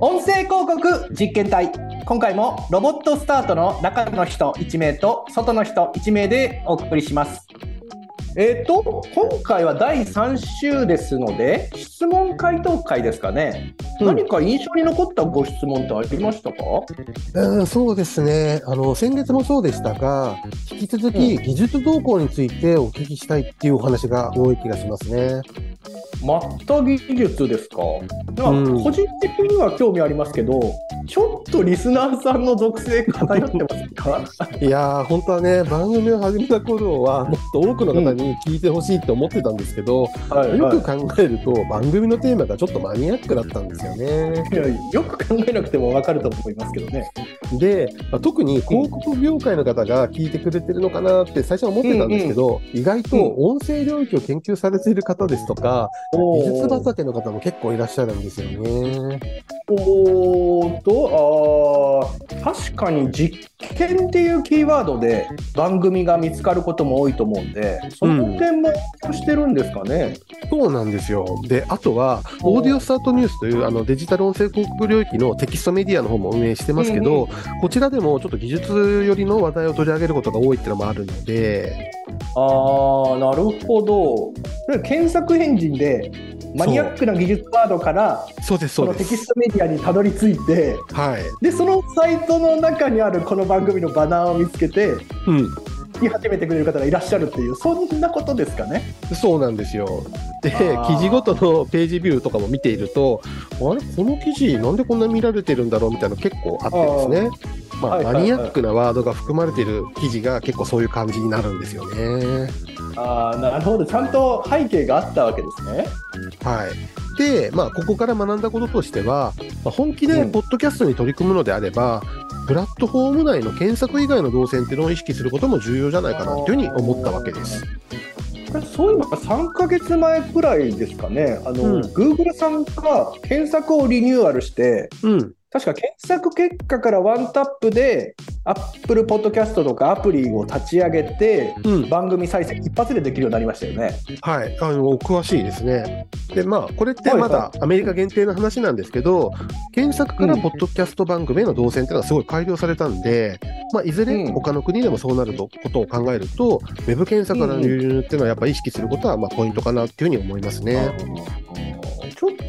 音声広告実験隊。今回もロボットスタートの中の人1名と外の人1名でお送りします。えっ、と今回は第3週ですので質問回答会ですかね、うん、何か印象に残ったご質問ってありましたか、うん、そうですね。あの先月もそうでしたが引き続き技術動向についてお聞きしたいっていうお話が多い気がしますね。マッタ技術ですか、うん、個人的には興味ありますけど、ちょっとリスナーさんの属性偏ってますか？いやー、本当はね、番組を始めた頃は、もっと多くの方に聞いてほしいって思ってたんですけど、うん、よく考えると、番組のテーマがちょっとマニアックだったんですよね。よく考えなくても分かると思いますけどね。で、まあ、特に広告業界の方が聞いてくれてるのかなって最初は思ってたんですけど、うんうん、意外と音声領域を研究されている方ですとか、技術畑の方も結構いらっしゃるんですよね。おーとあ確かに実験っていうキーワードで番組が見つかることも多いと思うんでその点もしてるんですかね、うん、そうなんですよ。であとはオーディオスタートニュースというあのデジタル音声広告領域のテキストメディアの方も運営してますけど、うんうん、こちらでもちょっと技術寄りの話題を取り上げることが多いっていうのもあるのであーなるほど。検索エンジンでマニアックな技術ワードからそう。ですそのテキストメディアにたどり着いて、はい、でそのサイトの中にあるこの番組のバナーを見つけて、うん、見始めてくれる方がいらっしゃるっていうそんなことですかね？そうなんですよ。で記事ごとのページビューとかも見ているとあれ？この記事なんでこんな見られてるんだろう？みたいなの結構あってですねまあ、マニアックなワードが含まれている記事が結構そういう感じになるんですよね。あなるほど。ちゃんと背景があったわけですね。はい。で、まあ、ここから学んだこととしては、まあ、本気でポッドキャストに取り組むのであれば、うん、プラットフォーム内の検索以外の動線っていうのを意識することも重要じゃないかなというふうに思ったわけです。そういえば3か月前くらいですかね、あの、うん、Google さんが検索をリニューアルして、うん、確か検索結果からワンタップで Apple Podcast とかアプリを立ち上げて、うん、番組再生一発でできるようになりましたよね。はい、あの詳しいですね。で、まあこれってまだアメリカ限定の話なんですけど、はいはい、検索からポッドキャスト番組への動線っていうのはすごい改良されたんで、まあいずれ他の国でもそうなるとことを考えると、ウェブ検索からの流入っていうのはやっぱ意識することはまあポイントかなっていうふうに思いますね。ちょっ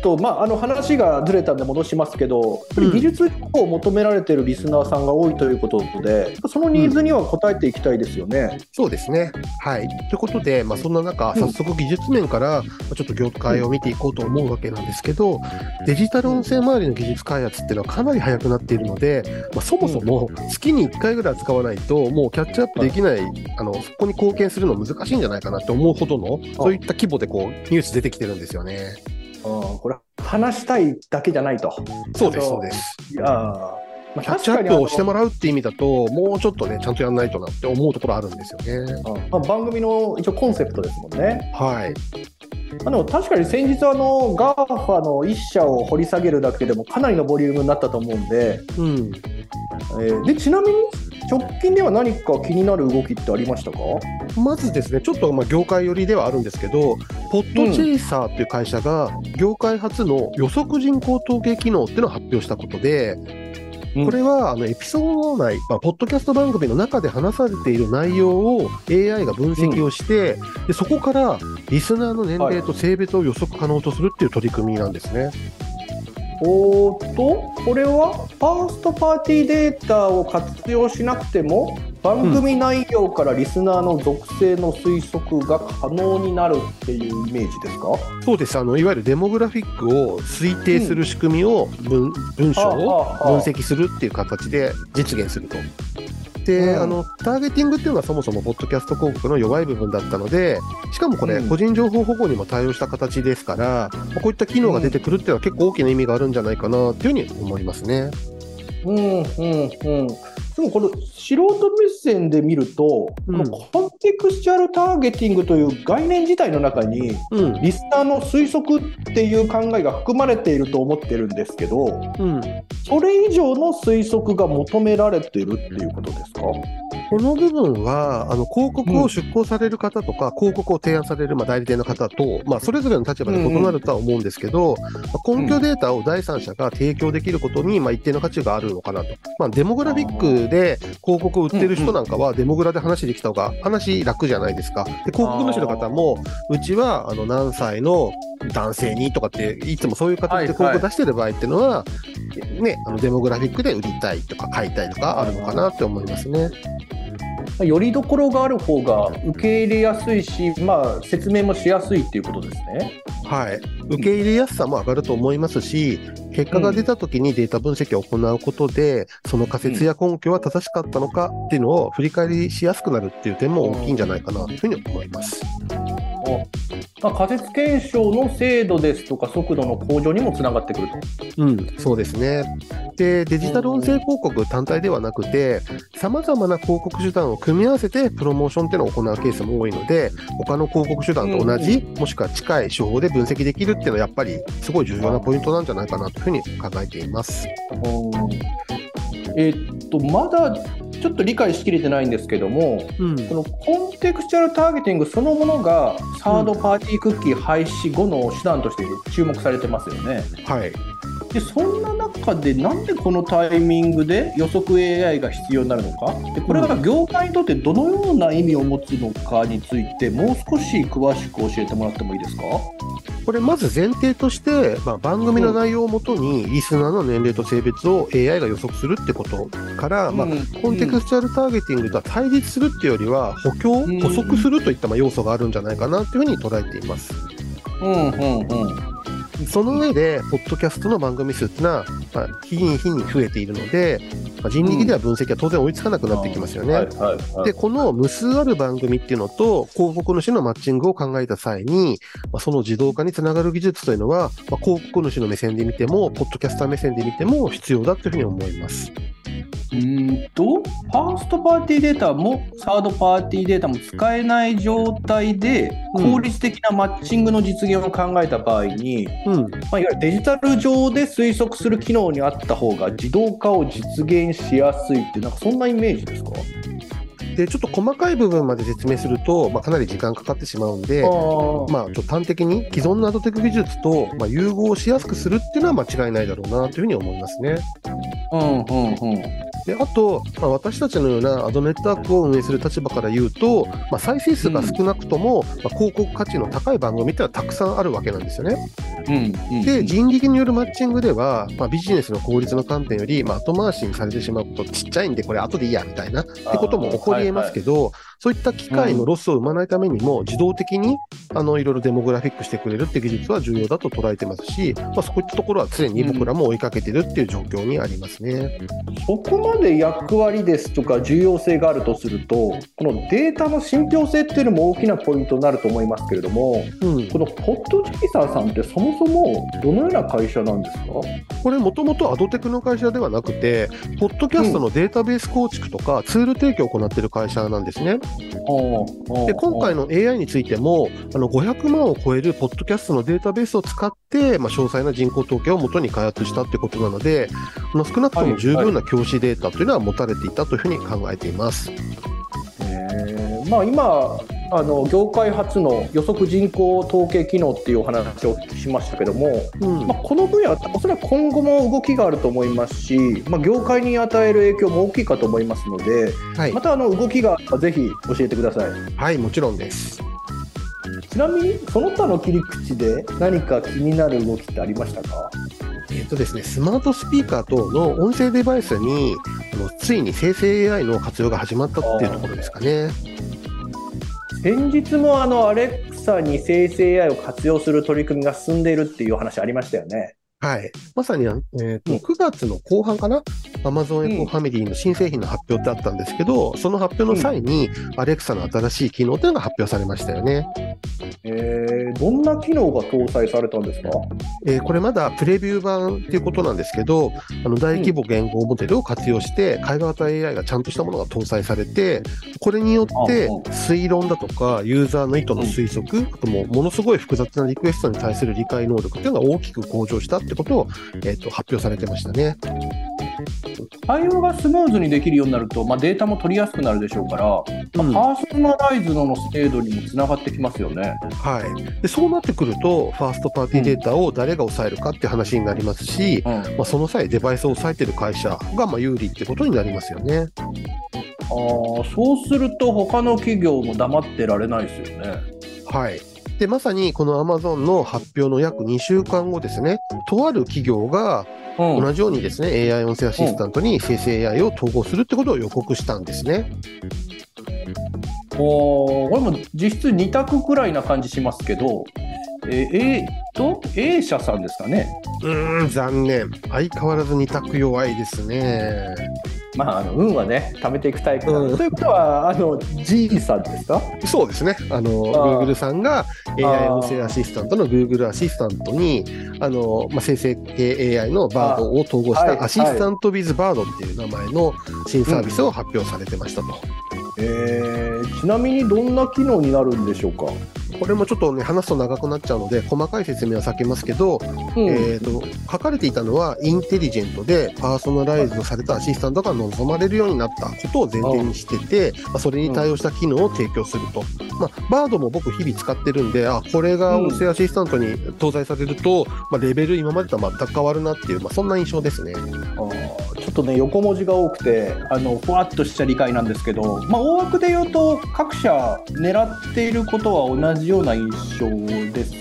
と、まあ、あの話がずれたんで戻しますけど、技術を求められているリスナーさんが多いということで、そのニーズには応えていきたいですよね。うん、そうですね。はい。ということで、まあ、そんな中、早速技術面からちょっと業界を見ていこうと思うわけなんですけど、デジタル音声周りの技術開発っていうのはかなり早くなっているので、まあ、そもそも月に1回ぐらい使わないと、もうキャッチアップできない、あのそこに貢献するの難しいんじゃないかなって思うほどの、そういった規模でこうニュース出てきてるんですよね。うん、これ話したいだけじゃないと。そうです、そうです。いやまあ、キャッチアップをしてもらうって意味だと、もうちょっとね、ちゃんとやらないとなって思うところあるんですよね。まあ、番組の一応コンセプトですもんね。はい。あの確かに先日あの GAFA の1社を掘り下げるだけでもかなりのボリュームになったと思うんで、うんえー、でちなみに直近では何か気になる動きってありましたか？まずですねちょっとまあ業界寄りではあるんですけどポッドチェイサーっていう会社が業界初の予測人口統計機能っていうのを発表したことでこれはあのエピソード内、まあ、ポッドキャスト番組の中で話されている内容を AI が分析をして、うん、でそこからリスナーの年齢と性別を予測可能とするっていう取り組みなんですね。はいおーとこれはファーストパーティーデータを活用しなくても番組内容からリスナーの属性の推測が可能になるっていうイメージですか？そうです。あのいわゆるデモグラフィックを推定する仕組みを文うん、文章を分析するっていう形で実現すると。で、うん、あのターゲティングっていうのはそもそもポッドキャスト広告の弱い部分だったのでしかもこれ、個人情報保護にも対応した形ですから、こういった機能が出てくるっていうのは結構大きな意味があるんじゃないかなっていうふうに思いますね。うんうんうん、でもこの素人目線で見ると、うん、このコンテクスチャルターゲティングという概念自体の中に、うん、リスナーの推測っていう考えが含まれていると思ってるんですけど、うん、それ以上の推測が求められているっていうことですか？この部分は、あの広告を出稿される方とか、広告を提案されるまあ代理店の方と、まあ、それぞれの立場で異なるとは思うんですけど、まあ根拠データを第三者が提供できることに、まあ、一定の価値があるのかなと。まあ、デモグラフィックで広告を売ってる人なんかは、デモグラで話できた方が話楽じゃないですか。で広告主の方も、うちはあの何歳の男性にとかって、いつもそういう形で広告出してる場合っていうのは、ね、あのデモグラフィックで売りたいとか買いたいとかあるのかなって思いますね。よりどころがある方が受け入れやすいし、まあ、説明もしやすいっていうことですね。はい、受け入れやすさも上がると思いますし、結果が出た時にデータ分析を行うことで、その仮説や根拠は正しかったのかっていうのを振り返りしやすくなるっていう点も大きいんじゃないかなというふうに思います。まあ、仮説検証の精度ですとか速度の向上にもつながってくると。うん、そうですね。で、デジタル音声広告単体ではなくて、さまざまな広告手段を組み合わせてプロモーションっていうのを行うケースも多いので、他の広告手段と同じ、もしくは近い手法で分析できるっていうのはやっぱりすごい重要なポイントなんじゃないかなというふうに考えています。えー、っとまだちょっと理解しきれてないんですけども、うん、このコンテクスチャルターゲティングそのものがサードパーティークッキー廃止後の手段として注目されてますよね。はい、でそんな中でなんでこのタイミングで予測 AI が必要になるのか？でこれが業界にとってどのような意味を持つのかについてもう少し詳しく教えてもらってもいいですか？これまず前提として、まあ、番組の内容をもとにリスナーの年齢と性別を AI が予測するってことから、まあ、コンテクスチャルターゲティングとは対立するっていうよりは補強、補足するといったまあ要素があるんじゃないかなというふうに捉えています。うんうんうんその上で、ポッドキャストの番組数っていうのは、まあ、日に日に増えているので、まあ、人力では分析は当然追いつかなくなってきますよね。で、この無数ある番組っていうのと、広告主のマッチングを考えた際に、まあ、その自動化につながる技術というのは、まあ、広告主の目線で見ても、ポッドキャスター目線で見ても必要だというふうに思います。ファーストパーティーデータもサードパーティーデータも使えない状態で、効率的なマッチングの実現を考えた場合に、うん、まあ、いわゆるデジタル上で推測する機能にあった方が自動化を実現しやすいって、なんかそんなイメージですか？でちょっと細かい部分まで説明すると、まあ、かなり時間かかってしまうんで、まあ、ちょっと端的に既存のアドテク技術と、まあ、融合しやすくするっていうのは間違いないだろうなというふうに思いますね。うんうんうんであと、まあ、私たちのようなアドネットワークを運営する立場から言うと、まあ、再生数が少なくとも、うん、まあ、広告価値の高い番組ってのはたくさんあるわけなんですよね。うんうん、で、人力によるマッチングでは、まあ、ビジネスの効率の観点より、まあ、後回しにされてしまうことちっちゃいんで、これ後でいいやみたいなってことも起こりえますけど、はいはいそういった機械のロスを生まないためにも、自動的にあのいろいろデモグラフィックしてくれるって技術は重要だと捉えてますし、まあ、そういったところは常に僕らも追いかけてるっていう状況にありますね、うん、そこまで役割ですとか重要性があるとすると、このデータの信憑性っていうのも大きなポイントになると思いますけれども、うん、このポッドチキサーさんってそもそもどのような会社なんですか？これ、もともとアドテクの会社ではなくて、ポッドキャストのデータベース構築とか、ツール提供を行っている会社なんですね。で今回の AI についてもあの500万を超えるポッドキャストのデータベースを使って、まあ、詳細な人口統計をもとに開発したということなので、まあ、少なくとも十分な教師データというのは持たれていたというふうに考えています。えー。まあ、今あの業界初の予測人口統計機能っていうお話をしましたけども、うん、まあ、この分野はおそらく今後も動きがあると思いますし、まあ、業界に与える影響も大きいかと思いますので、はい、またあの動きがぜひ教えてください。はいもちろんですちなみにその他の切り口で何か気になる動きってありましたか？えっとですね、スマートスピーカー等の音声デバイスについに生成 AI の活用が始まったっていうところですかね。先日もあのアレクサに生成 AI を活用する取り組みが進んでいるっていう話ありましたよね。はい。まさに、えーと、9月の後半かな、アマゾンエコファミリーの新製品の発表ってあったんですけど、その発表の際に、アレクサの新しい機能というのが発表されましたよね。えー、どんな機能が搭載されたんですか、えー、これまだプレビュー版っていうことなんですけど、あの大規模言語モデルを活用して、会話型 AI がちゃんとしたものが搭載されて、これによって推論だとか、ユーザーの意図の推測、あともものすごい複雑なリクエストに対する理解能力っていうのが大きく向上したってことを、えーと、発表されてましたね。対応がスムーズにできるようになると、まあ、データも取りやすくなるでしょうから、うんパーソナライズドの精度にもつながってきますよね。はい、でそうなってくると、ファーストパーティーデータを誰が抑えるかって話になりますし、うん、あまあ、その際、デバイスを抑えてる会社がまあ有利ってことになりますよね。ーそうすると、他の企業も黙ってられないですよね。はい。で、まさにこの Amazon の発表の約2週間後ですね、とある企業がうん同じようにですね、AI 音声アシスタントに生成 AI を統合するってことを予告したんですね。おーこれも実質2択くらいな感じしますけど、えー、えーっと、A 社さんですかね。うーん、残念。相変わらず二択弱いですね。まあ、あの運はね、貯めていくタイプだ、うんということは、あの G さんですか？そうですね。あの、ー Google さんが AI 音声アシスタントの Google アシスタントに、あの、まあ、生成系 AI の BARD を統合したアシスタント with BARD っていう名前の新サービスを発表されてましたと。えー、ちなみにどんな機能になるんでしょうか？これもちょっとね、話すと長くなっちゃうので、細かい説明は避けますけど、うんえー、と書かれていたのは、インテリジェントでパーソナライズドされたアシスタントが望まれるようになったことを前提にしてて、まあ、それに対応した機能を提供すると。まあ、バードも僕、日々使ってるんで、あこれが音声アシスタントに搭載されると、まあ、レベル、今までとは全く変わるなっていう、まあ、そんな印象ですね。ちょっとね横文字が多くてあのふわっとした理解なんですけど、まあ、大枠で言うと各社狙っていることは同じような印象です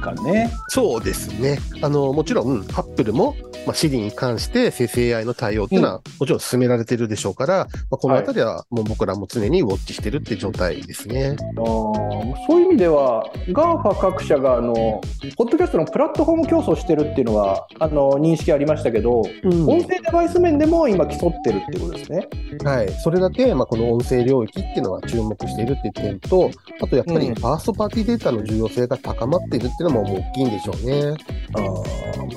かね。そうですね。あの、もちろん、アップルも、まあ、Siri に関して生成 AI の対応っていうのは、もちろん進められてるでしょうから、まあ、このあたりはもう僕らも常にウォッチしてるって状態ですね。あーそういう意味では GAFA 各社があのポッドキャストのプラットフォーム競争してるっていうのはあの認識ありましたけど、うん音声デバイス面でも今競ってるっていうことですね。はい。それだけ、まあ、この音声領域っていうのは注目しているっていう点と、あとやっぱりうんファーストパーティーデータの重要性が高まっているっていうのも大きいんでしょうね。あ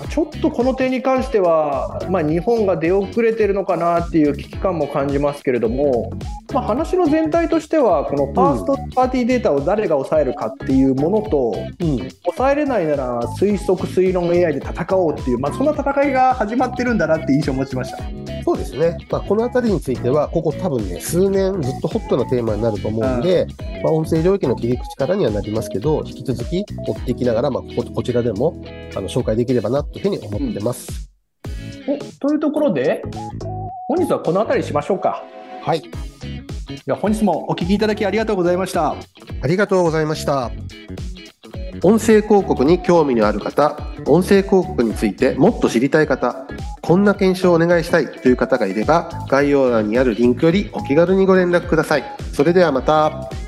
ちょっとこの点に関しては、まあ、日本が出遅れてるのかなっていう危機感も感じますけれども、まあ、話の全体としてはこのファーストパーティーデータを誰が抑えるかっていうものと、うん。抑えれないなら推測推論 AI で戦おうっていう、まあ、そんな戦いが始まってるんだなって印象を持ちました。そうですね。まあ、このあたりについては、ここ多分ね、数年ずっとホットなテーマになると思うんで、まあ、音声領域の切り口からにはなりますけど、引き続き追っていきながら、まあ、こここちらでもあの紹介できればなというふうに思ってます。おというところで本日はこの辺りにしましょうか。はい。では本日もお聞きいただきありがとうございました。ありがとうございました。音声広告に興味のある方、音声広告についてもっと知りたい方、こんな検証をお願いしたいという方がいれば、概要欄にあるリンクよりお気軽にご連絡ください。それではまた。